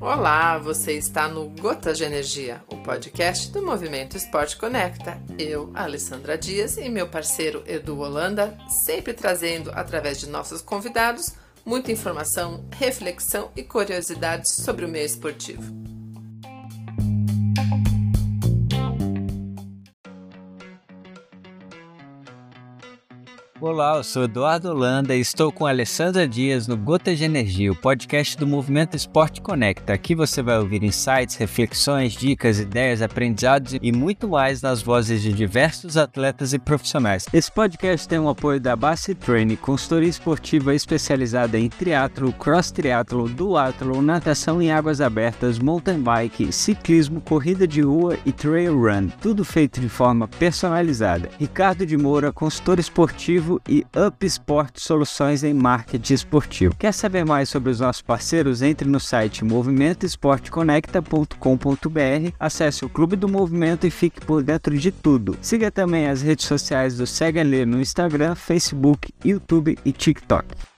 Olá, você está no Gotas de Energia, o podcast do Movimento Esporte Conecta. Eu, Alessandra Dias e meu parceiro Edu Holanda, sempre trazendo, através de nossos convidados, muita informação, reflexão e curiosidades sobre o meio esportivo. Olá, eu sou Eduardo Holanda e estou com Alessandra Dias no Gotas de Energia, o podcast do Movimento Esporte Conecta. Aqui você vai ouvir insights, reflexões, dicas, ideias, aprendizados e muito mais nas vozes de diversos atletas e profissionais. Esse podcast tem o apoio da Bassi Training, consultoria esportiva especializada em triatlo, cross triatlo, duatlo, natação em águas abertas, mountain bike, ciclismo, corrida de rua e trail run. Tudo feito de forma personalizada. Ricardo de Moura, consultor esportivo e Up Sport Soluções em Marketing Esportivo. Quer saber mais sobre os nossos parceiros? Entre no site movimentoesporteconecta.com.br, acesse o Clube do Movimento e fique por dentro de tudo. Siga também as redes sociais do Segue no Instagram, Facebook, YouTube e TikTok.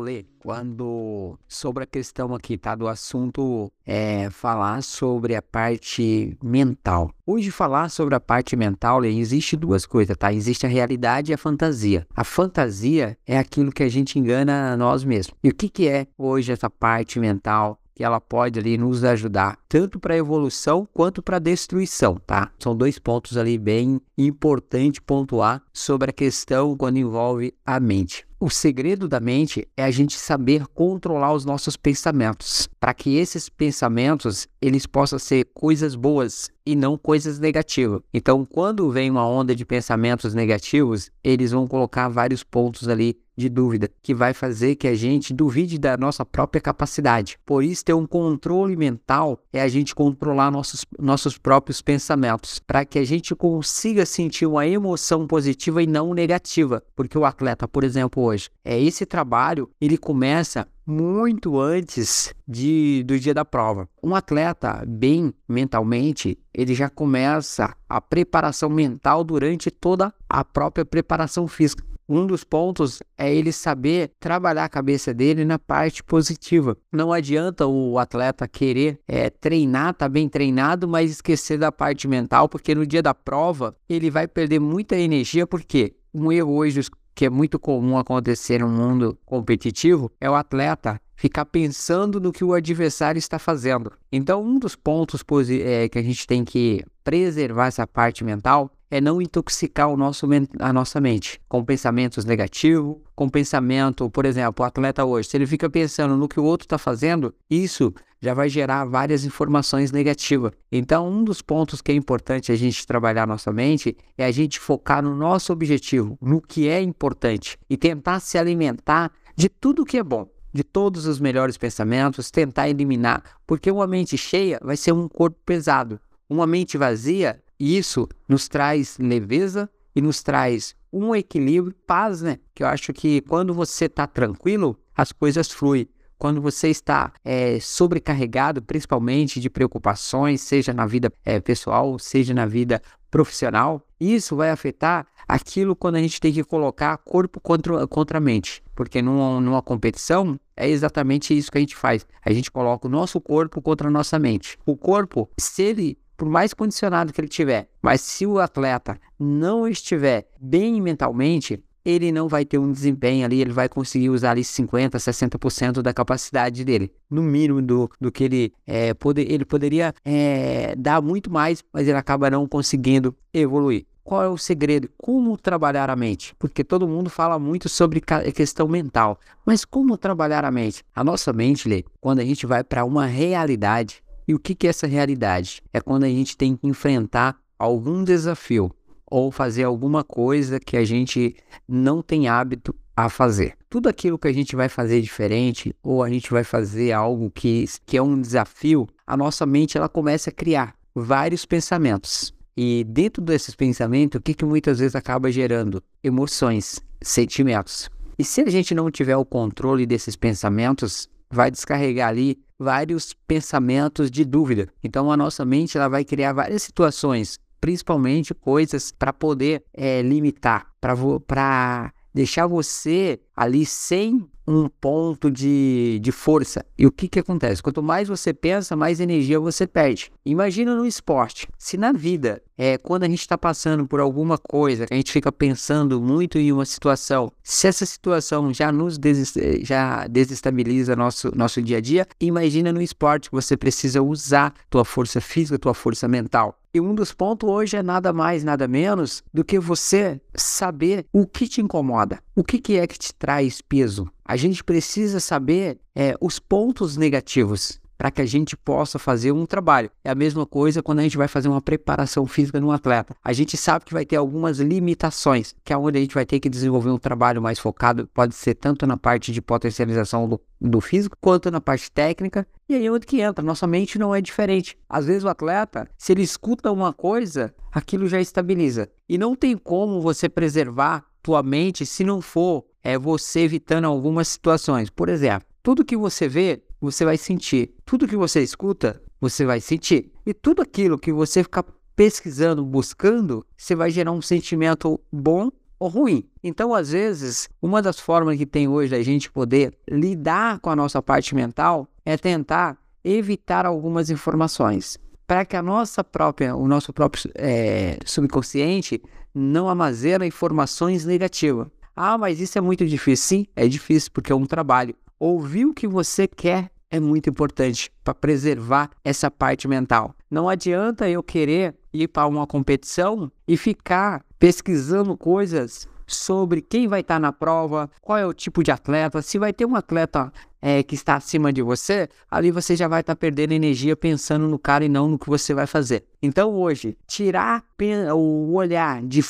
Lê, quando sobre a questão aqui, tá? Do assunto é falar sobre a parte mental. Hoje falar sobre a parte mental, existe duas coisas, tá? Existe a realidade e a fantasia. A fantasia é aquilo que a gente engana nós mesmos. E o que, que é hoje essa parte mental? Que ela pode ali nos ajudar tanto para evolução quanto para destruição, tá? São dois pontos ali bem importante pontuar sobre a questão quando envolve a mente. O segredo da mente é a gente saber controlar os nossos pensamentos, para que esses pensamentos eles possam ser coisas boas e não coisas negativas. Então, quando vem uma onda de pensamentos negativos, eles vão colocar vários pontos ali de dúvida, que vai fazer que a gente duvide da nossa própria capacidade. Por isso, ter um controle mental é a gente controlar nossos, nossos próprios pensamentos, para que a gente consiga sentir uma emoção positiva e não negativa. Porque o atleta, por exemplo, hoje, é esse trabalho, ele começa muito antes de, do dia da prova. Um atleta bem mentalmente, ele já começa a preparação mental durante toda a própria preparação física. Um dos pontos é ele saber trabalhar a cabeça dele na parte positiva. Não adianta o atleta querer é, treinar, tá bem treinado, mas esquecer da parte mental, porque no dia da prova ele vai perder muita energia, porque um erro hoje que é muito comum acontecer no mundo competitivo é o atleta ficar pensando no que o adversário está fazendo. Então, um dos pontos é, que a gente tem que preservar essa parte mental é não intoxicar o nosso, a nossa mente com pensamentos negativos, com pensamento, por exemplo, o atleta hoje, se ele fica pensando no que o outro está fazendo, isso já vai gerar várias informações negativas. Então, um dos pontos que é importante a gente trabalhar nossa mente é a gente focar no nosso objetivo, no que é importante e tentar se alimentar de tudo que é bom de todos os melhores pensamentos, tentar eliminar, porque uma mente cheia vai ser um corpo pesado. Uma mente vazia e isso nos traz leveza e nos traz um equilíbrio, paz, né? Que eu acho que quando você está tranquilo, as coisas fluem. Quando você está é, sobrecarregado, principalmente de preocupações, seja na vida é, pessoal, seja na vida profissional, isso vai afetar aquilo quando a gente tem que colocar corpo contra, contra a mente. Porque numa, numa competição, é exatamente isso que a gente faz. A gente coloca o nosso corpo contra a nossa mente. O corpo, se ele por mais condicionado que ele tiver. Mas se o atleta não estiver bem mentalmente, ele não vai ter um desempenho ali, ele vai conseguir usar ali 50%, 60% da capacidade dele, no mínimo do, do que ele é, poder, ele poderia é, dar muito mais, mas ele acaba não conseguindo evoluir. Qual é o segredo? Como trabalhar a mente? Porque todo mundo fala muito sobre questão mental, mas como trabalhar a mente? A nossa mente, Lê, quando a gente vai para uma realidade, e o que, é essa realidade? É quando a gente tem que enfrentar algum desafio ou fazer alguma coisa que a gente não tem hábito a fazer. Tudo aquilo que a gente vai fazer diferente ou a gente vai fazer algo que, que é um desafio, a nossa mente ela começa a criar vários pensamentos. E dentro desses pensamentos, o que, que muitas vezes acaba gerando? Emoções, sentimentos. E se a gente não tiver o controle desses pensamentos, vai descarregar ali vários pensamentos de dúvida. Então a nossa mente ela vai criar várias situações principalmente coisas para poder é, limitar, para deixar você ali sem um ponto de, de força. E o que, que acontece? Quanto mais você pensa, mais energia você perde. Imagina no esporte. Se na vida, é, quando a gente está passando por alguma coisa, a gente fica pensando muito em uma situação, se essa situação já nos des, já desestabiliza nosso, nosso dia a dia, imagina no esporte que você precisa usar tua força física, tua força mental. E um dos pontos hoje é nada mais, nada menos do que você saber o que te incomoda, o que, que é que te traz peso. A gente precisa saber é, os pontos negativos para que a gente possa fazer um trabalho. É a mesma coisa quando a gente vai fazer uma preparação física no atleta. A gente sabe que vai ter algumas limitações, que é onde a gente vai ter que desenvolver um trabalho mais focado, pode ser tanto na parte de potencialização do, do físico, quanto na parte técnica. E aí é onde que entra, nossa mente não é diferente. Às vezes o atleta, se ele escuta uma coisa, aquilo já estabiliza. E não tem como você preservar tua mente se não for é você evitando algumas situações. Por exemplo, tudo que você vê, você vai sentir. Tudo que você escuta, você vai sentir. E tudo aquilo que você ficar pesquisando, buscando, você vai gerar um sentimento bom ou ruim. Então, às vezes, uma das formas que tem hoje da gente poder lidar com a nossa parte mental é tentar evitar algumas informações para que a nossa própria, o nosso próprio é, subconsciente não armazena informações negativas. Ah, mas isso é muito difícil. Sim, é difícil porque é um trabalho. Ouvir o que você quer é muito importante para preservar essa parte mental. Não adianta eu querer ir para uma competição e ficar pesquisando coisas sobre quem vai estar tá na prova, qual é o tipo de atleta, se vai ter um atleta é, que está acima de você, ali você já vai estar tá perdendo energia pensando no cara e não no que você vai fazer. Então hoje, tirar o olhar de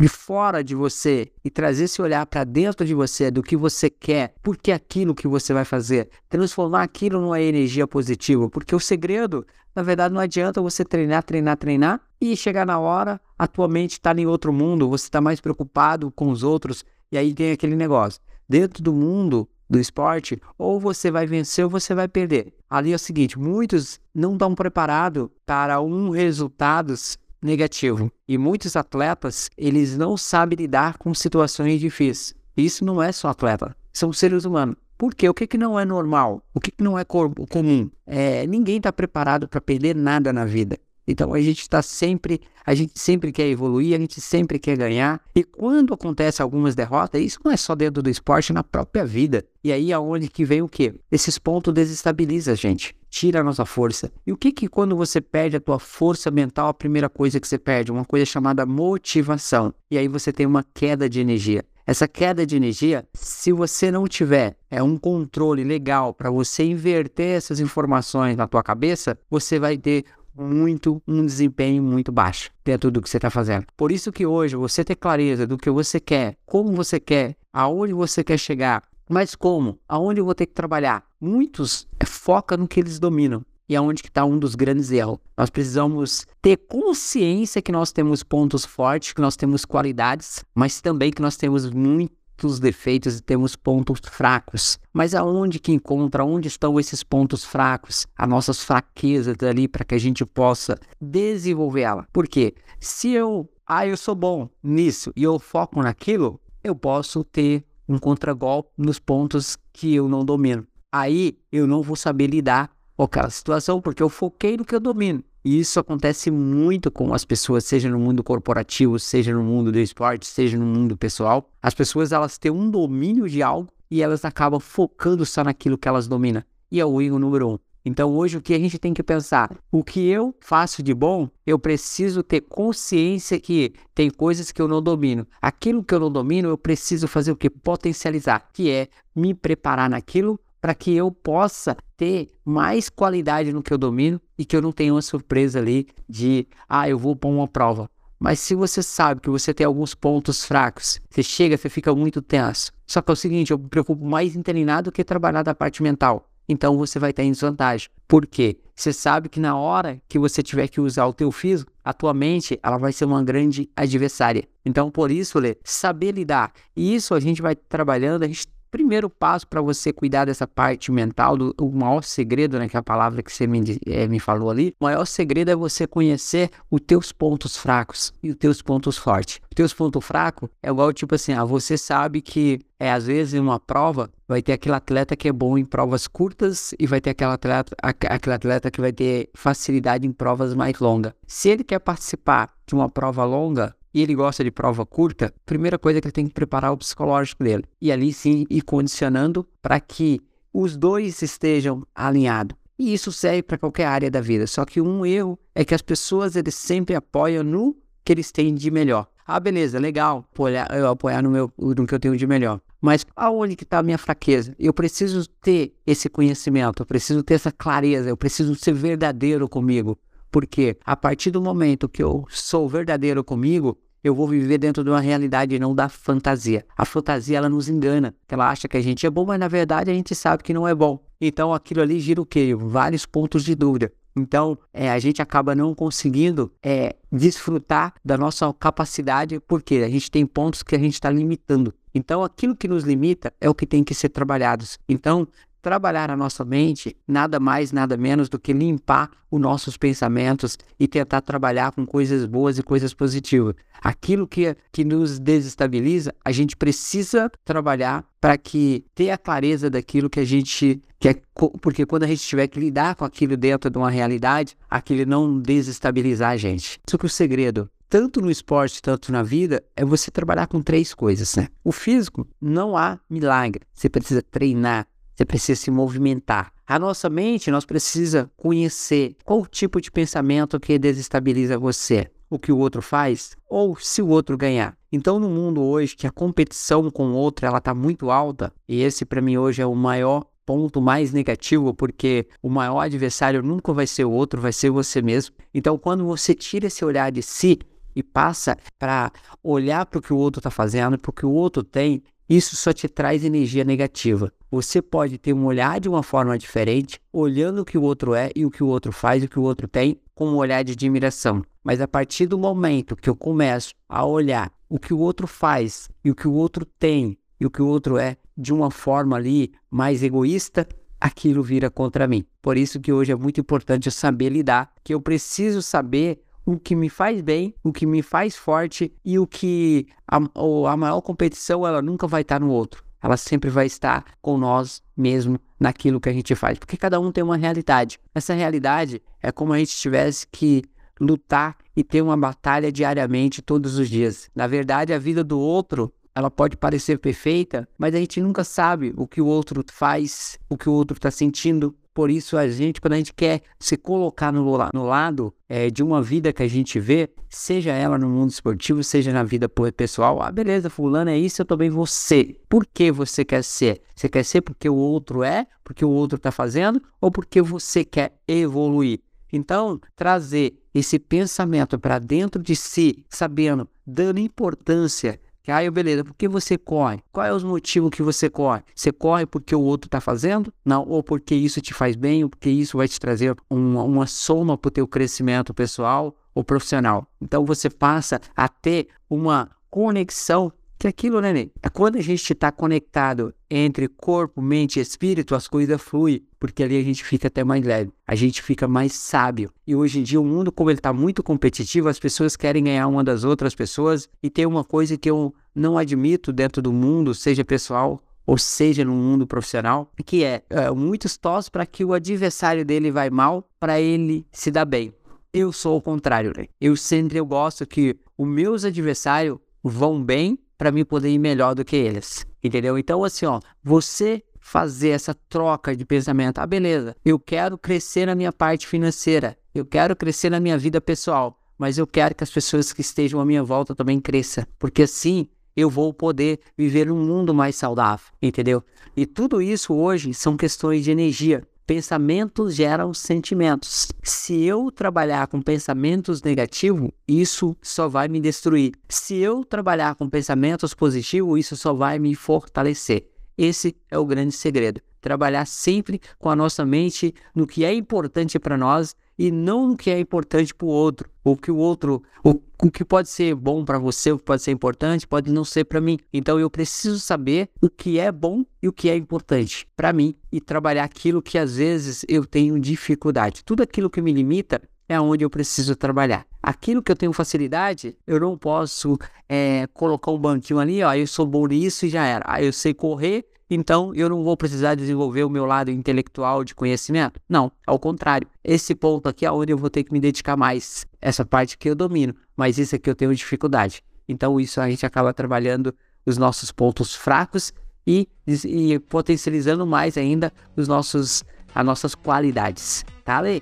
de fora de você e trazer esse olhar para dentro de você do que você quer, porque aquilo que você vai fazer, transformar aquilo numa energia positiva, porque o segredo, na verdade, não adianta você treinar, treinar, treinar e chegar na hora, a tua mente está em outro mundo, você está mais preocupado com os outros e aí tem aquele negócio. Dentro do mundo do esporte, ou você vai vencer ou você vai perder. Ali é o seguinte, muitos não estão preparados para um resultados negativo. E muitos atletas, eles não sabem lidar com situações difíceis. Isso não é só atleta, são seres humanos. Por quê? O que, que não é normal? O que, que não é comum? É, ninguém está preparado para perder nada na vida. Então a gente está sempre, a gente sempre quer evoluir, a gente sempre quer ganhar. E quando acontece algumas derrotas, isso não é só dentro do esporte, na própria vida. E aí aonde que vem o quê? Esses pontos desestabilizam a gente, tira a nossa força. E o que que quando você perde a tua força mental, a primeira coisa que você perde, uma coisa chamada motivação. E aí você tem uma queda de energia. Essa queda de energia, se você não tiver é um controle legal para você inverter essas informações na tua cabeça, você vai ter muito um desempenho muito baixo dentro do que você está fazendo. Por isso que hoje você ter clareza do que você quer, como você quer, aonde você quer chegar, mas como, aonde eu vou ter que trabalhar. Muitos é, foca no que eles dominam. E aonde que está um dos grandes erros. Nós precisamos ter consciência que nós temos pontos fortes, que nós temos qualidades, mas também que nós temos muito muitos defeitos e temos pontos fracos. Mas aonde que encontra, onde estão esses pontos fracos, as nossas fraquezas ali para que a gente possa desenvolver ela? Porque se eu, ah, eu sou bom nisso e eu foco naquilo, eu posso ter um contragolpe nos pontos que eu não domino. Aí eu não vou saber lidar com aquela situação porque eu foquei no que eu domino. E isso acontece muito com as pessoas, seja no mundo corporativo, seja no mundo do esporte, seja no mundo pessoal. As pessoas elas têm um domínio de algo e elas acabam focando só naquilo que elas dominam. E é o erro número um. Então hoje o que a gente tem que pensar? O que eu faço de bom, eu preciso ter consciência que tem coisas que eu não domino. Aquilo que eu não domino, eu preciso fazer o que? Potencializar, que é me preparar naquilo para que eu possa ter mais qualidade no que eu domino e que eu não tenha uma surpresa ali de, ah, eu vou pôr uma prova. Mas se você sabe que você tem alguns pontos fracos, você chega, você fica muito tenso. Só que é o seguinte, eu me preocupo mais em treinar do que trabalhar da parte mental. Então você vai estar em desvantagem. Por quê? Você sabe que na hora que você tiver que usar o teu físico, a tua mente, ela vai ser uma grande adversária. Então por isso, Lê, saber lidar. E isso a gente vai trabalhando, a gente primeiro passo para você cuidar dessa parte mental, do, o maior segredo, né, que é a palavra que você me, é, me falou ali, o maior segredo é você conhecer os teus pontos fracos e os teus pontos fortes. Os teus pontos fracos é igual, tipo assim, ah, você sabe que é às vezes em uma prova vai ter aquele atleta que é bom em provas curtas e vai ter aquele atleta, aquele atleta que vai ter facilidade em provas mais longas. Se ele quer participar de uma prova longa, e ele gosta de prova curta, primeira coisa que ele tem que preparar o psicológico dele. E ali sim ir condicionando para que os dois estejam alinhados. E isso serve para qualquer área da vida. Só que um erro é que as pessoas eles sempre apoiam no que eles têm de melhor. Ah, beleza, legal, apoiar, eu apoiar no, meu, no que eu tenho de melhor. Mas aonde que está a minha fraqueza? Eu preciso ter esse conhecimento, eu preciso ter essa clareza, eu preciso ser verdadeiro comigo. Porque a partir do momento que eu sou verdadeiro comigo, eu vou viver dentro de uma realidade e não da fantasia. A fantasia ela nos engana, ela acha que a gente é bom, mas na verdade a gente sabe que não é bom. Então aquilo ali gira o quê? Vários pontos de dúvida. Então, é, a gente acaba não conseguindo é, desfrutar da nossa capacidade, porque a gente tem pontos que a gente está limitando. Então, aquilo que nos limita é o que tem que ser trabalhado. Então, trabalhar a nossa mente nada mais, nada menos do que limpar os nossos pensamentos e tentar trabalhar com coisas boas e coisas positivas. Aquilo que, que nos desestabiliza, a gente precisa trabalhar para que ter a clareza daquilo que a gente quer, porque quando a gente tiver que lidar com aquilo dentro de uma realidade, aquilo não desestabilizar a gente. Isso que o segredo tanto no esporte, tanto na vida, é você trabalhar com três coisas, né? O físico, não há milagre. Você precisa treinar, você precisa se movimentar. A nossa mente, nós precisa conhecer qual tipo de pensamento que desestabiliza você, o que o outro faz ou se o outro ganhar. Então, no mundo hoje que a competição com o outro ela está muito alta, e esse para mim hoje é o maior ponto mais negativo, porque o maior adversário nunca vai ser o outro, vai ser você mesmo. Então, quando você tira esse olhar de si e passa para olhar para o que o outro está fazendo, para o que o outro tem, isso só te traz energia negativa. Você pode ter um olhar de uma forma diferente, olhando o que o outro é e o que o outro faz, o que o outro tem, com um olhar de admiração. Mas a partir do momento que eu começo a olhar o que o outro faz e o que o outro tem e o que o outro é de uma forma ali mais egoísta, aquilo vira contra mim. Por isso que hoje é muito importante eu saber lidar, que eu preciso saber o que me faz bem, o que me faz forte e o que a, a maior competição ela nunca vai estar no outro. Ela sempre vai estar com nós mesmo naquilo que a gente faz, porque cada um tem uma realidade. Essa realidade é como a gente tivesse que lutar e ter uma batalha diariamente, todos os dias. Na verdade, a vida do outro ela pode parecer perfeita, mas a gente nunca sabe o que o outro faz, o que o outro está sentindo, por isso, a gente, quando a gente quer se colocar no, no lado é, de uma vida que a gente vê, seja ela no mundo esportivo, seja na vida pessoal, ah, beleza, fulano é isso, eu também vou ser. Por que você quer ser? Você quer ser porque o outro é, porque o outro está fazendo, ou porque você quer evoluir? Então, trazer esse pensamento para dentro de si, sabendo, dando importância Aí, beleza, por que você corre? Qual é os motivos que você corre? Você corre porque o outro está fazendo? Não, ou porque isso te faz bem, ou porque isso vai te trazer uma, uma soma para o teu crescimento pessoal ou profissional. Então você passa a ter uma conexão que aquilo, né, Ney? É quando a gente está conectado entre corpo, mente e espírito, as coisas fluem, porque ali a gente fica até mais leve, a gente fica mais sábio. E hoje em dia, o mundo, como ele está muito competitivo, as pessoas querem ganhar uma das outras pessoas, e tem uma coisa que eu não admito dentro do mundo, seja pessoal ou seja no mundo profissional, que é, é muitos torcem para que o adversário dele vai mal, para ele se dar bem. Eu sou o contrário, né? Eu sempre eu gosto que os meus adversários vão bem para mim poder ir melhor do que eles. Entendeu? Então, assim, ó, você fazer essa troca de pensamento. Ah, beleza, eu quero crescer na minha parte financeira, eu quero crescer na minha vida pessoal, mas eu quero que as pessoas que estejam à minha volta também cresçam, porque assim eu vou poder viver um mundo mais saudável, entendeu? E tudo isso hoje são questões de energia. Pensamentos geram sentimentos. Se eu trabalhar com pensamentos negativos, isso só vai me destruir. Se eu trabalhar com pensamentos positivos, isso só vai me fortalecer. Esse é o grande segredo. Trabalhar sempre com a nossa mente no que é importante para nós e não no que é importante para o outro. O que o outro, o, o que pode ser bom para você, o que pode ser importante, pode não ser para mim. Então eu preciso saber o que é bom e o que é importante para mim e trabalhar aquilo que às vezes eu tenho dificuldade. Tudo aquilo que me limita é onde eu preciso trabalhar. Aquilo que eu tenho facilidade, eu não posso é, colocar um banquinho ali, ó, eu sou bom nisso e já era. Ah, eu sei correr, então eu não vou precisar desenvolver o meu lado intelectual de conhecimento. Não, ao contrário. Esse ponto aqui é onde eu vou ter que me dedicar mais. Essa parte que eu domino, mas isso aqui eu tenho dificuldade. Então isso a gente acaba trabalhando os nossos pontos fracos e, e potencializando mais ainda os nossos, as nossas qualidades. Tá, Lê?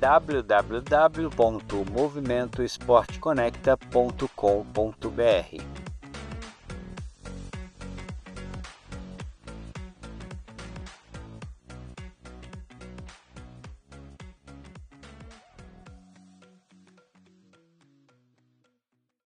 www.movimentoesporteconecta.com.br